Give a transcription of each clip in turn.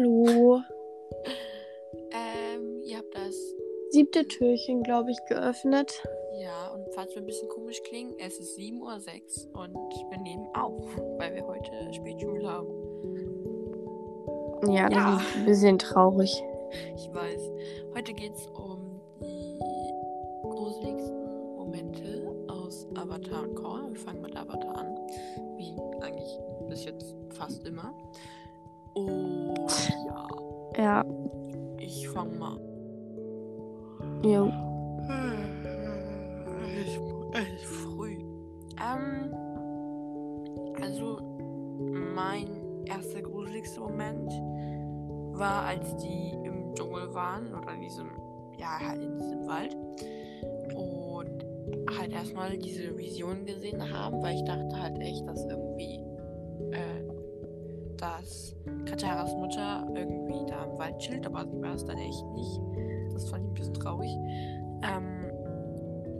Hallo. Ähm, ihr habt das. Siebte Türchen, glaube ich, geöffnet. Ja, und falls wir ein bisschen komisch klingen, es ist 7.06 Uhr und wir nehmen auf, weil wir heute Spätschule haben. Ja, das Ja. ist ein bisschen traurig. Ich weiß. Heute geht es um die gruseligsten Momente aus Avatar und Korra. Wir fangen mit Avatar an. Wie eigentlich bis jetzt fast immer. Und ja, Ja, ich fange mal jo. Es ist früh. Ähm, also, mein erster gruseligster Moment war, als die im Dschungel waren oder in diesem, ja, halt in diesem Wald und halt erstmal diese Vision gesehen haben, weil ich dachte halt echt, dass irgendwie, äh, dass Kataras Mutter irgendwie da im Wald chillt, aber sie war es dann echt nicht. Das fand ich ein bisschen traurig. Ähm,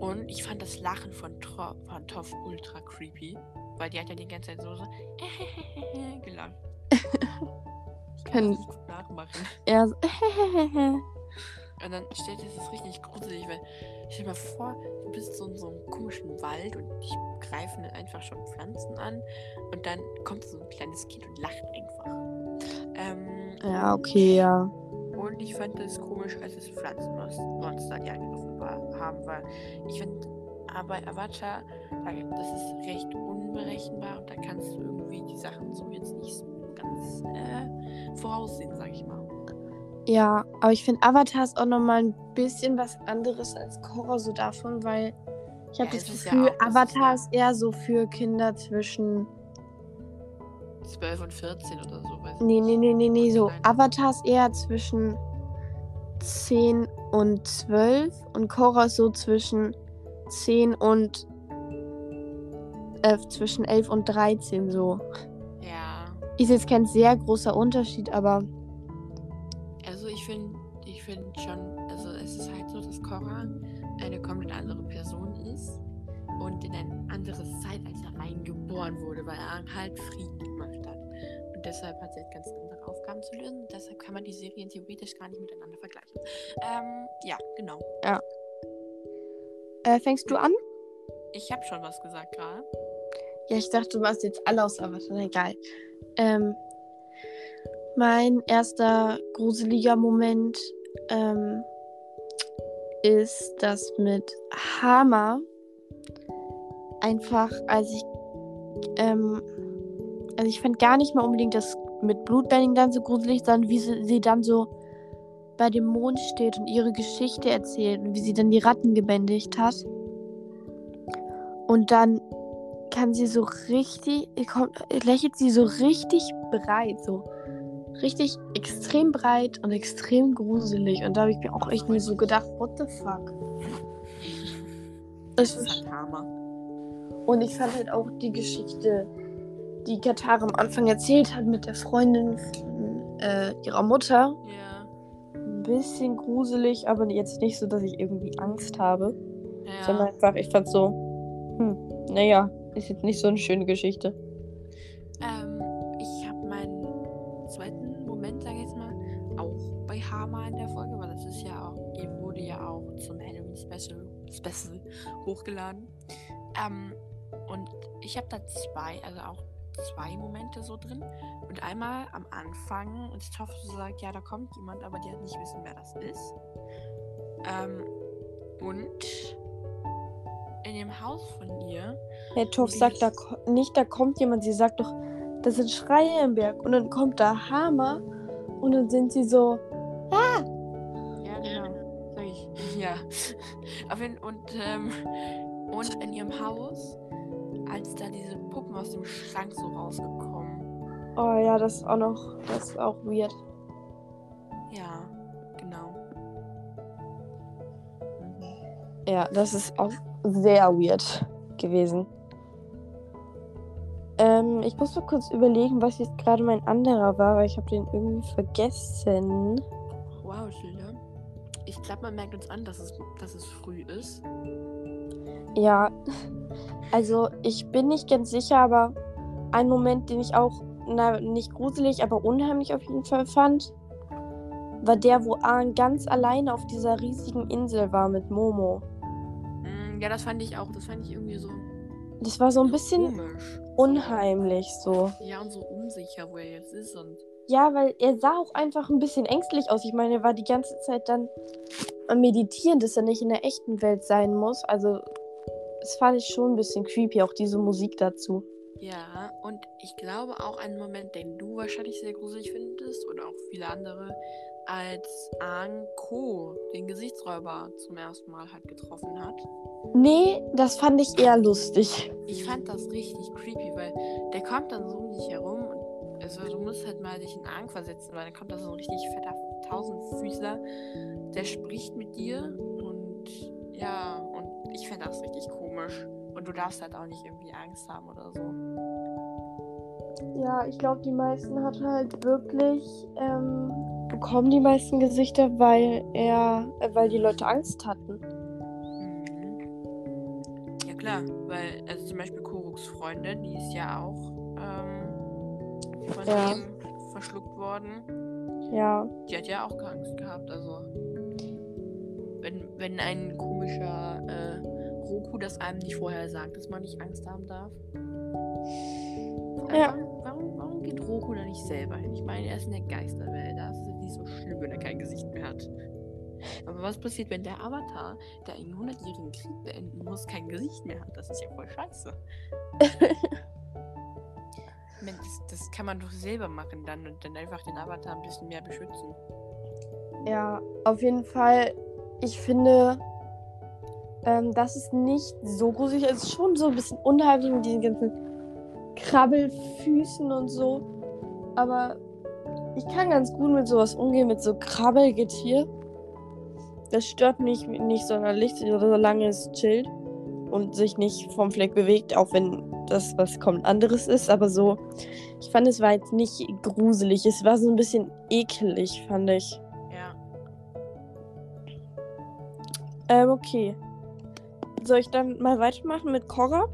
und ich fand das Lachen von, Tro von Toff ultra creepy, weil die hat ja die ganze Zeit so, so gelacht. Ich kann das nicht gut nachmachen. Er so, Und dann stellt es das richtig gruselig, weil stell dir mal vor, du bist so in so einem komischen Wald und dich greifen dann einfach schon Pflanzen an und dann kommt so ein kleines Kind und lacht einfach. Ähm, ja, okay, ja. Und ich fand es komisch, als es Pflanzenmonster die angegriffen war, haben, weil ich finde, aber Avatar, da- das ist recht unberechenbar und da kannst du irgendwie die Sachen so jetzt nicht so ganz äh, voraussehen, sag ich mal. Ja, aber ich finde Avatar ist auch nochmal ein bisschen was anderes als Korra so davon, weil ich habe Ja, das ja Gefühl, ist Avatar ja- ist eher so für Kinder zwischen. 12 und 14 oder so, weiß Nee, nee, nee, nee, nee, so. Nein. Avatar ist eher zwischen 10 und 12 und Korra ist so zwischen 10 und. Äh, zwischen 11 und 13 so. Ja, Ist jetzt kein sehr großer Unterschied, aber also ich finde, ich finde schon, also es ist halt so, dass Korra eine komplett andere Person ist und in ein anderes Zeitalter reingeboren wurde, weil er halt Frieden gemacht hat. Und deshalb hat sie halt ganz andere Aufgaben zu lösen. Deshalb kann man die Serien theoretisch gar nicht miteinander vergleichen. Ähm, ja, genau. äh, fängst du an? Ich habe schon was gesagt gerade. Ja, ich dachte, du machst jetzt alle aus Avatar. Egal. Ähm, mein erster gruseliger Moment ähm, ist das mit Hama. Einfach, als ich. Ähm, also, ich fand gar nicht mal unbedingt das mit Blutbending dann so gruselig, sondern wie sie, sie dann so bei dem Mond steht und ihre Geschichte erzählt und wie sie dann die Ratten gebändigt hat. Und dann kann sie so richtig, kommt, lächelt sie so richtig breit, so richtig extrem breit und extrem gruselig. Und da habe ich mir auch echt nur so gedacht, what the fuck? Das ist halt Hammer. Und ich fand halt auch die Geschichte, die Katar am Anfang erzählt hat mit der Freundin von äh, ihrer Mutter, Ja. ein bisschen gruselig, aber jetzt nicht so, dass ich irgendwie Angst habe. Sondern Ja. einfach, ich fand so, hm, naja, ist jetzt nicht so eine schöne Geschichte. Ähm, ich habe meinen zweiten Moment, sag ich jetzt mal, auch bei Hama in der Folge, weil das ist ja auch, die wurde ja auch zum Halloween Special, Special hochgeladen. Ähm, und ich habe da zwei, also auch zwei Momente so drin. Und einmal am Anfang, und Topf sagt, ja, da kommt jemand, aber die hat nicht wissen, wer das ist. Ähm, und in dem Haus von ihr Herr Toff sagt da nicht, da kommt jemand, sie sagt doch, das sind Schreie im Berg. Und dann kommt da Hammer und dann sind sie so, Ja, genau. Sag ich. Ja. Auf jeden und, ähm, und in ihrem Haus, als da diese Puppen aus dem Schrank so rausgekommen. oh ja, das ist auch noch, das ist auch weird. Ja, genau. Ja, das ist auch sehr weird gewesen. Ähm, ich muss mal kurz überlegen, was jetzt gerade mein anderer war, weil ich habe den irgendwie vergessen. Wow, Schilder. Ich glaube, man merkt uns an, dass es, dass es früh ist. Ja, also ich bin nicht ganz sicher, aber ein Moment, den ich auch na, nicht gruselig, aber unheimlich auf jeden Fall fand, war der, wo Aang ganz alleine auf dieser riesigen Insel war mit Momo. Mm, Ja, das fand ich auch. Das fand ich irgendwie so Das war so ein bisschen komisch. unheimlich so. Ja, und so unsicher, wo er jetzt ist. Und Ja, weil er sah auch einfach ein bisschen ängstlich aus. Ich meine, er war die ganze Zeit dann am Meditieren, dass er nicht in der echten Welt sein muss. Also, das fand ich schon ein bisschen creepy, auch diese Musik dazu. ja, und ich glaube auch einen Moment, den du wahrscheinlich sehr gruselig findest, oder auch viele andere, als Aang Ko, den Gesichtsräuber, zum ersten Mal halt getroffen hat. Nee, das fand ich eher lustig. Ich fand das richtig creepy, weil der kommt dann so um dich herum und also du musst halt mal dich in Aang versetzen, weil dann kommt da so ein richtig fetter Tausendfüßler, der spricht mit dir und ja, ich fand das richtig komisch. Und du darfst halt auch nicht irgendwie Angst haben oder so. Ja, ich glaube, die meisten hatten halt wirklich ähm, bekommen die meisten Gesichter, weil er, äh, weil die Leute Angst hatten. Mhm. Ja klar, weil, also zum Beispiel Koruks Freundin, die ist ja auch ähm, von Ja. ihm verschluckt worden. Ja, Die hat ja auch Angst gehabt, also. Wenn, wenn ein komischer äh, Roku das einem nicht vorher sagt, dass man nicht Angst haben darf. Ja. Warum, warum, warum geht Roku da nicht selber hin? Ich meine, er ist in der Geisterwelt, da ist es nicht so schlimm, wenn er kein Gesicht mehr hat. Aber was passiert, wenn der Avatar, der einen 100-jährigen Krieg beenden muss, kein Gesicht mehr hat? Das ist ja voll scheiße. Meine, das, das kann man doch selber machen dann und dann einfach den Avatar ein bisschen mehr beschützen. ja, auf jeden Fall. Ich finde, ähm, das ist nicht so gruselig. Es ist schon so ein bisschen unheimlich mit diesen ganzen Krabbelfüßen und so. Aber ich kann ganz gut mit sowas umgehen, mit so Krabbelgetier. Das stört mich nicht sonderlich, solange es chillt und sich nicht vom Fleck bewegt, auch wenn das was kommt anderes ist. Aber so, ich fand, es war jetzt nicht gruselig. Es war so ein bisschen ekelig, fand ich. Ähm, okay. Soll ich dann mal weitermachen mit Korra?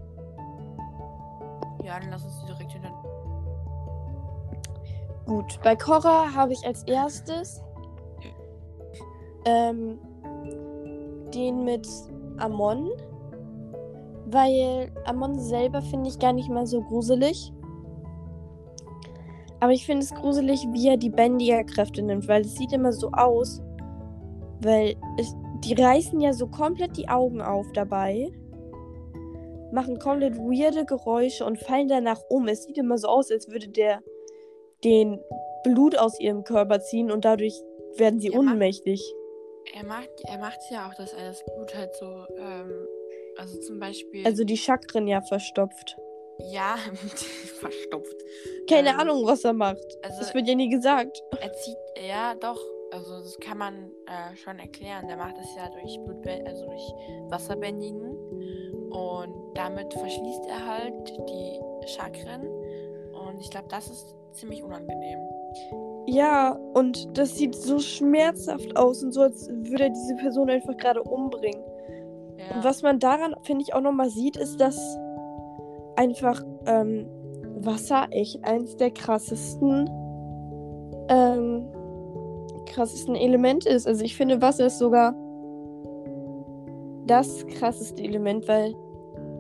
Ja, dann lass uns die direkt hinter. Gut, bei Korra habe ich als erstes ähm, den mit Amon, weil Amon selber finde ich gar nicht mal so gruselig. Aber ich finde es gruselig, wie er die Bändigerkräfte nimmt, weil es sieht immer so aus, weil es, die reißen ja so komplett die Augen auf dabei, machen komplett weirde Geräusche und fallen danach um. Es sieht immer so aus, als würde der den Blut aus ihrem Körper ziehen und dadurch werden sie Mann. ohnmächtig. Er macht, er macht ja auch, dass er das Blut halt so, ähm, also zum Beispiel. Also die Chakren ja verstopft. Ja, verstopft. Keine Ähm, Ahnung, was er macht. Also Das wird ja nie gesagt. er zieht, ja doch, also das kann man äh, schon erklären. Der macht es ja durch Blutbä also durch Wasserbändigen. Und damit verschließt er halt die Chakren. Und ich glaube, das ist ziemlich unangenehm. Ja, und das sieht so schmerzhaft aus und so, als würde er diese Person einfach gerade umbringen. Ja. Und was man daran, finde ich, auch nochmal sieht, ist, dass einfach ähm, Wasser echt eins der krassesten, ähm, krassesten Elemente ist. Also ich finde, Wasser ist sogar das krasseste Element, weil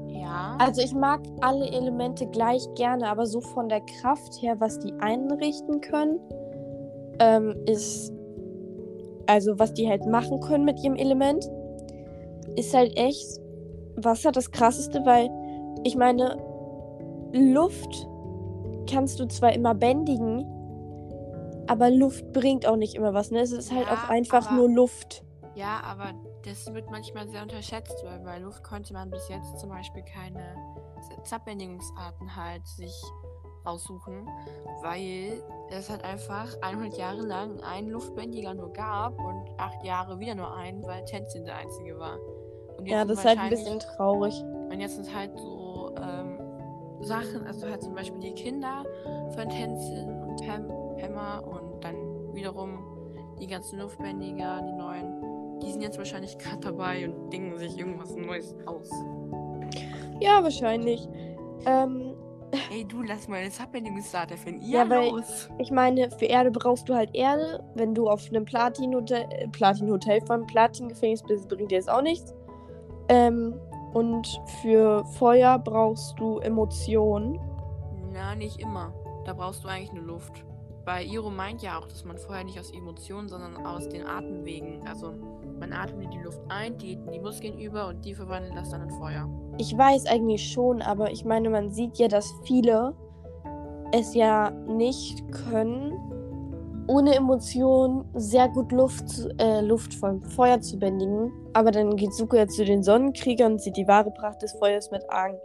ja. Also ich mag alle Elemente gleich gerne, aber so von der Kraft her, was die einrichten können, ähm, ist, also was die halt machen können mit ihrem Element, ist halt echt Wasser das krasseste, weil ich meine, Luft kannst du zwar immer bändigen, aber Luft bringt auch nicht immer was, ne? Es ist halt Ja, auch einfach aber- nur Luft. Ja, aber das wird manchmal sehr unterschätzt, weil bei Luft konnte man bis jetzt zum Beispiel keine Zappbändigungsarten halt sich raussuchen, weil es halt einfach 100 Jahre lang einen Luftbändiger nur gab und acht Jahre wieder nur einen, weil Tenzin der einzige war. Und Ja, das ist halt ein bisschen traurig. Und jetzt sind halt so ähm, Sachen, also halt zum Beispiel die Kinder von Tenzin Pemma und dann wiederum die ganzen Luftbändiger, die neuen, die sind jetzt wahrscheinlich gerade dabei und dingen sich irgendwas Neues aus. Ja, wahrscheinlich. Ähm, Ey, du lass mal das Happening-Starter finden. Ja, Ja, weil- los. Ich meine, für Erde brauchst du halt Erde. Wenn du auf einem Platin-Hotel, äh, Platin-Hotel vom Platin-Gefängnis bist, bringt dir das auch nichts. Ähm, und für Feuer brauchst du Emotionen. Na, nicht immer. Da brauchst du eigentlich nur Luft. Weil Iro meint ja auch, dass man vorher nicht aus Emotionen, sondern aus den Atemwegen. Also man atmet die Luft ein, die die Muskeln über und die verwandeln das dann in Feuer. Ich weiß eigentlich schon, aber ich meine, man sieht ja, dass viele es ja nicht können, ohne Emotionen sehr gut Luft, äh, Luft vom Feuer zu bändigen. Aber dann geht Zuko ja zu den Sonnenkriegern und sieht die wahre Pracht des Feuers mit Aang.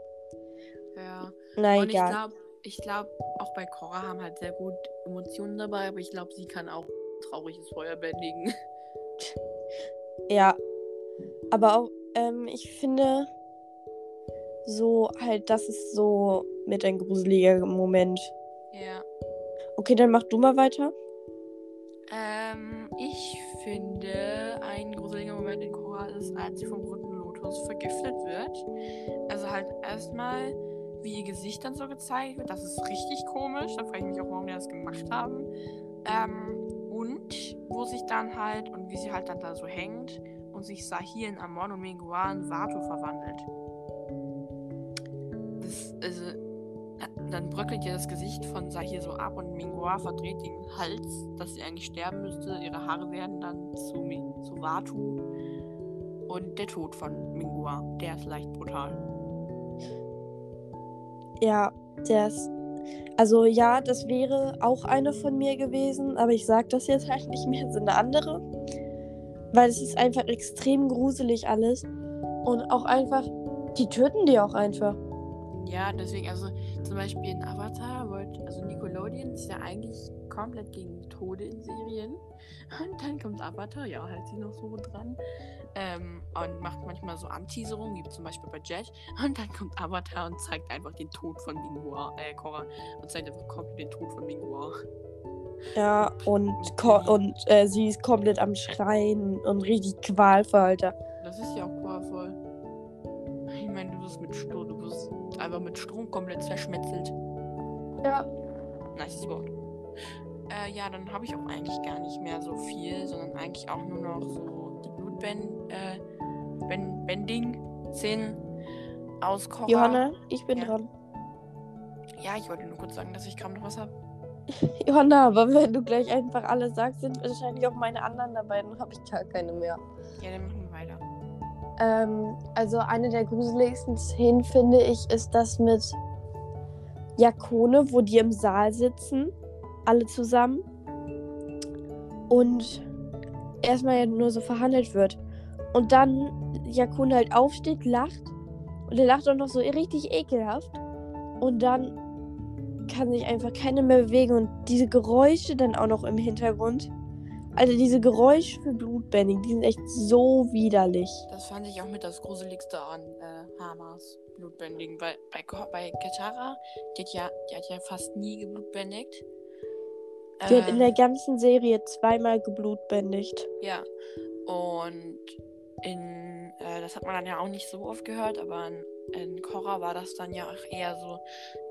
Ja. Na und ich egal. Ich glaube, auch bei Korra haben halt sehr gut Emotionen dabei, aber ich glaube, sie kann auch trauriges Feuer bändigen. Ja. Aber auch, ähm, ich finde so halt, das ist so mit ein gruseliger Moment. Ja. Okay, dann mach du mal weiter. Ähm, ich finde, ein gruseliger Moment in Korra ist, als sie vom roten Lotus vergiftet wird. Also halt erstmal, wie ihr Gesicht dann so gezeigt wird. Das ist richtig komisch. Da frage ich mich auch, warum die das gemacht haben. Ähm, und wo sich dann halt, und wie sie halt dann da so hängt und sich Sahir in Amon und Mingua in Vato verwandelt. Das, also, äh, dann bröckelt ja das Gesicht von Sahir so ab und Mingua verdreht den Hals, dass sie eigentlich sterben müsste. Ihre Haare werden dann zu, zu Watu. Und der Tod von Mingua, der ist leicht brutal. Ja, der ist. Also ja, das wäre auch eine von mir gewesen, aber ich sag das jetzt halt nicht mehr, so eine andere. Weil es ist einfach extrem gruselig alles. Und auch einfach, die töten die auch einfach. Ja, deswegen, also zum Beispiel in Avatar, wollt, also Nickelodeon ist ja eigentlich komplett gegen Tode in Serien. Und dann kommt Avatar, ja, hält sie noch so dran. Ähm, und macht manchmal so Anteaserungen, wie zum Beispiel bei Jet. Und dann kommt Avatar und zeigt einfach den Tod von Mingua, äh, Korra. Und zeigt einfach komplett den Tod von Mingua. Ja, und, und äh, sie ist komplett am Schreien und richtig qualvoll, Alter. Das ist ja auch qualvoll. Ich meine, du wirst mit Strom, du wirst einfach mit Strom komplett zerschmetzelt. Ja. Nice Wort. Äh, ja, dann habe ich auch eigentlich gar nicht mehr so viel, sondern eigentlich auch nur noch so die Blutbend, äh, ben Bending-Szenen aus Korra. Johanna, ich bin Ja. dran. Ja, ich wollte nur kurz sagen, dass ich kaum noch was habe. Johanna, aber wenn du gleich einfach alle sagst, sind wahrscheinlich auch meine anderen dabei, dann habe ich gar keine mehr. Ja, dann machen wir weiter. Ähm, also eine der gruseligsten Szenen, finde ich, ist das mit Jakone, wo die im Saal sitzen, alle zusammen. Und erstmal nur so verhandelt wird. Und dann Jakone halt aufsteht, lacht. Und er lacht auch noch so richtig ekelhaft. Und dann kann sich einfach keiner mehr bewegen. Und diese Geräusche dann auch noch im Hintergrund. Also diese Geräusche für Blutbändigen, die sind echt so widerlich. Das fand ich auch mit das Gruseligste an äh, Hamas Blutbändigen. Weil bei, bei Katara, die hat, ja, die hat ja fast nie geblutbändigt. Die hat in Ähm, der ganzen Serie zweimal geblutbändigt. Ja. Und in, äh, das hat man dann ja auch nicht so oft gehört, aber in, in Korra war das dann ja auch eher so,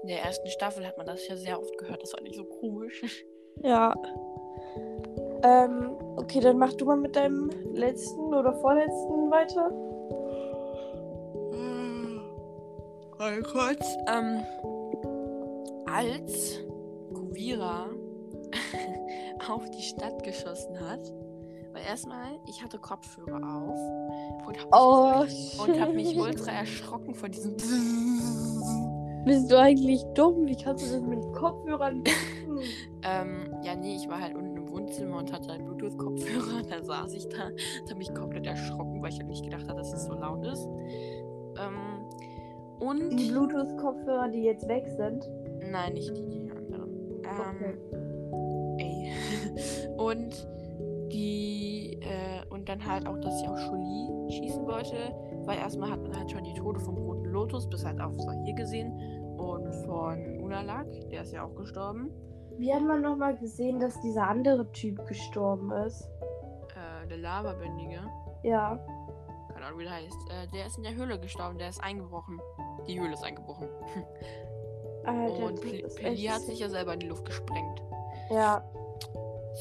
in der ersten Staffel hat man das ja sehr oft gehört. Das war nicht so komisch. Ja. Ähm, okay, dann mach du mal mit deinem letzten oder vorletzten weiter. Mal kurz. Ähm, als Kuvira auf die Stadt geschossen hat, weil erstmal, ich hatte Kopfhörer auf und hab Oh, und habe mich ultra erschrocken von diesem Bist du eigentlich dumm? Wie kannst du das mit Kopfhörern machen? Ähm, ja, nee, ich war halt im Wohnzimmer und hatte halt Bluetooth-Kopfhörer. Da saß ich da, da habe mich komplett erschrocken, weil ich halt nicht gedacht habe, dass es so laut ist. Ähm, und. Die Bluetooth-Kopfhörer, die jetzt weg sind. Nein, nicht die, die anderen. Ähm, ey. und die, äh, und dann halt auch, dass sie auf Jolie schießen wollte, weil erstmal hat man halt schon die Tode vom Roten Lotus bis halt auf Sahir gesehen und von Unalak, der ist ja auch gestorben. Wie hat man nochmal gesehen, dass dieser andere Typ gestorben ist? Äh, der Lavabändige. Ja. keine Ahnung, wie der heißt. Äh, der ist in der Höhle gestorben, der ist eingebrochen. Die Höhle ist eingebrochen. Alter, und ist Peli echt hat sich ja selber in die Luft gesprengt. Ja,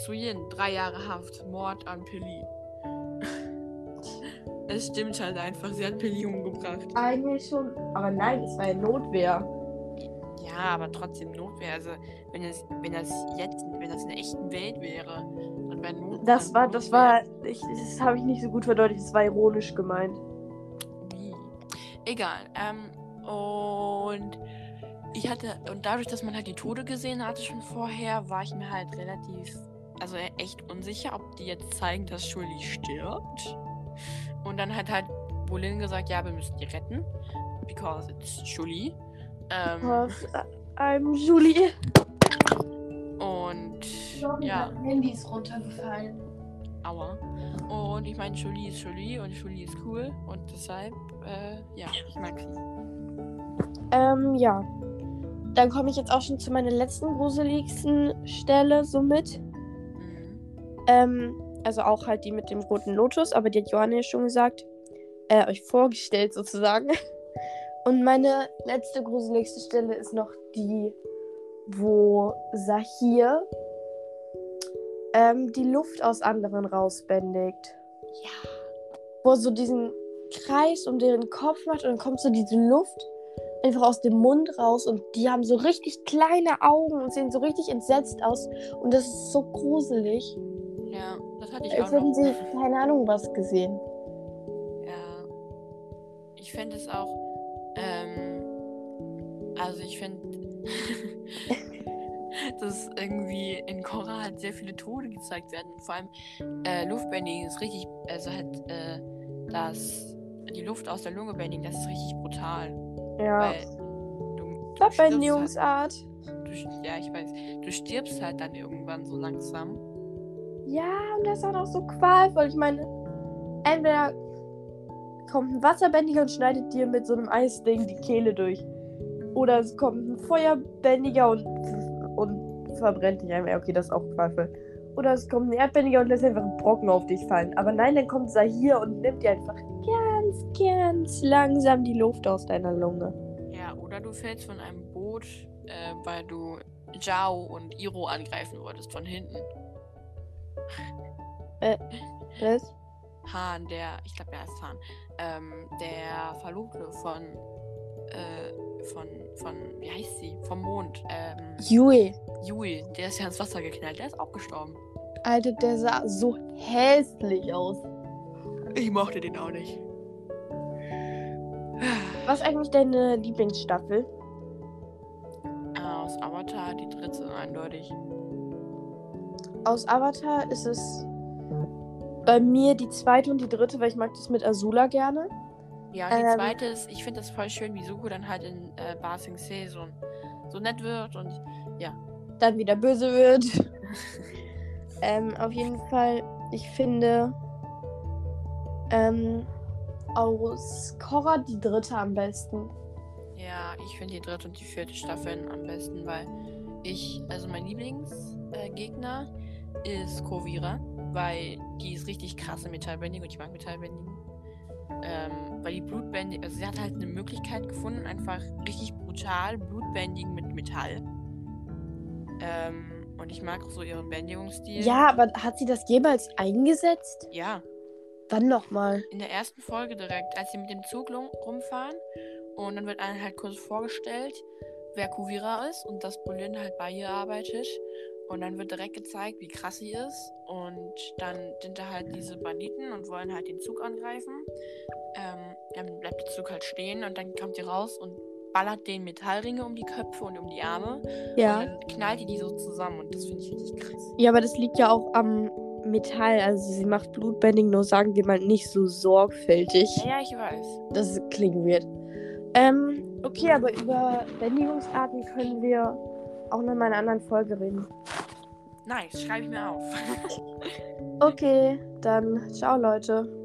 Suyin, drei Jahre Haft, Mord an Peli. es stimmt halt einfach, sie hat Peli umgebracht. eigentlich schon. Aber nein, es war ja Notwehr. Ja, aber trotzdem Notwehr. Also, wenn das, wenn das jetzt, wenn das in der echten Welt wäre, dann wäre Not. Das war, das war, ich, das habe ich nicht so gut verdeutlicht, das war ironisch gemeint. Wie? Egal. Ähm, und ich hatte, und dadurch, dass man halt die Tode gesehen hatte schon vorher, war ich mir halt relativ, also echt unsicher, ob die jetzt zeigen, dass Shuli stirbt. Und dann hat halt Bolin gesagt, ja, wir müssen die retten. Because it's Shuli. Ähm, Was? I'm Julie. und ja, Mein Handy ist runtergefallen. aua. Und ich meine, Shuli ist Shuli und Shuli ist cool. Und deshalb, äh, ja, ich mag sie. Ähm, ja. Dann komme ich jetzt auch schon zu meiner letzten gruseligsten Stelle somit. Mhm. Ähm, also auch halt die mit dem roten Lotus, aber die hat Johanna ja schon gesagt. Äh, euch vorgestellt sozusagen. Und meine letzte gruseligste Stelle ist noch die, wo Sahir ähm, die Luft aus anderen rausbändigt. Ja. Wo er so diesen Kreis um deren Kopf macht und dann kommt so diese Luft einfach aus dem Mund raus und die haben so richtig kleine Augen und sehen so richtig entsetzt aus und das ist so gruselig. Ja, das hatte ich Als auch hätten noch. sie keine Ahnung was gesehen. Ja. Ich finde es auch, ähm, also ich finde, dass irgendwie in Korra halt sehr viele Tode gezeigt werden. Vor allem äh, Luftbändigen ist richtig, also halt, äh, das, die Luft aus der Lunge bändigen, das ist richtig brutal. Ja. Weil du, du stirbst Verbändigungsart. halt, du, ja, ich weiß, du stirbst halt dann irgendwann so langsam. Ja, und das ist auch noch so qualvoll. Ich meine, entweder kommt ein Wasserbändiger und schneidet dir mit so einem Eisding die Kehle durch. Oder es kommt ein Feuerbändiger und, und verbrennt dich einmal. Okay, das ist auch qualvoll. Oder es kommt ein Erdbändiger und lässt einfach einen Brocken auf dich fallen. Aber nein, dann kommt Sahir und nimmt dir einfach ganz, ganz langsam die Luft aus deiner Lunge. Ja, oder du fällst von einem Boot, äh, weil du Zhao und Iro angreifen wolltest von hinten. Was? Hahn, der, ich glaube, er ist Hahn, ähm, der Verlobte von, äh, von, von, wie heißt sie? Vom Mond, ähm, Yui. Yui, der ist ja ins Wasser geknallt, der ist auch gestorben. Alter, der sah so hässlich aus. Ich mochte den auch nicht. Was ist eigentlich deine Lieblingsstaffel? Aus Avatar, die dritte, eindeutig. Aus Avatar ist es bei mir die zweite und die dritte, weil ich mag das mit Azula gerne. Ja, die Ähm. zweite ist, ich finde das voll schön, wie Suko dann halt in äh, Ba Sing Se so, so nett wird und Dann wieder böse wird. ähm, auf jeden Fall, ich finde ähm, aus Korra die dritte am besten. Ja, ich finde die dritte und die vierte Staffeln am besten, weil ich, also mein Lieblingsgegner äh, ist Kovira, weil die ist richtig krasse Metallbändigen und ich mag Metallbändigen. Ähm, weil die Blutbändigen, also sie hat halt eine Möglichkeit gefunden, einfach richtig brutal Blutbändigen mit Metall. Ähm, und ich mag auch so ihren Bändigungsstil. Ja, aber hat sie das jemals eingesetzt? Ja, Wann nochmal? in der ersten Folge direkt, als sie mit dem Zug rumfahren und dann wird einem halt kurz vorgestellt, wer Kuvira ist und dass Bolin halt bei ihr arbeitet und dann wird direkt gezeigt, wie krass sie ist und dann sind da halt diese Banditen und wollen halt den Zug angreifen. Ähm, dann bleibt der Zug halt stehen und dann kommt die raus und ballert den Metallringe um die Köpfe und um die Arme Ja. und dann knallt die die so zusammen und das finde ich richtig krass. Ja, aber das liegt ja auch am Metall. Also sie macht Blutbending, nur sagen wir mal nicht so sorgfältig. Ja, ja, ich weiß. Das klingt weird. Ähm, okay, aber über Bändigungsarten können wir auch noch mal in einer anderen Folge reden. Nice, schreibe ich mir auf. Okay, dann ciao Leute.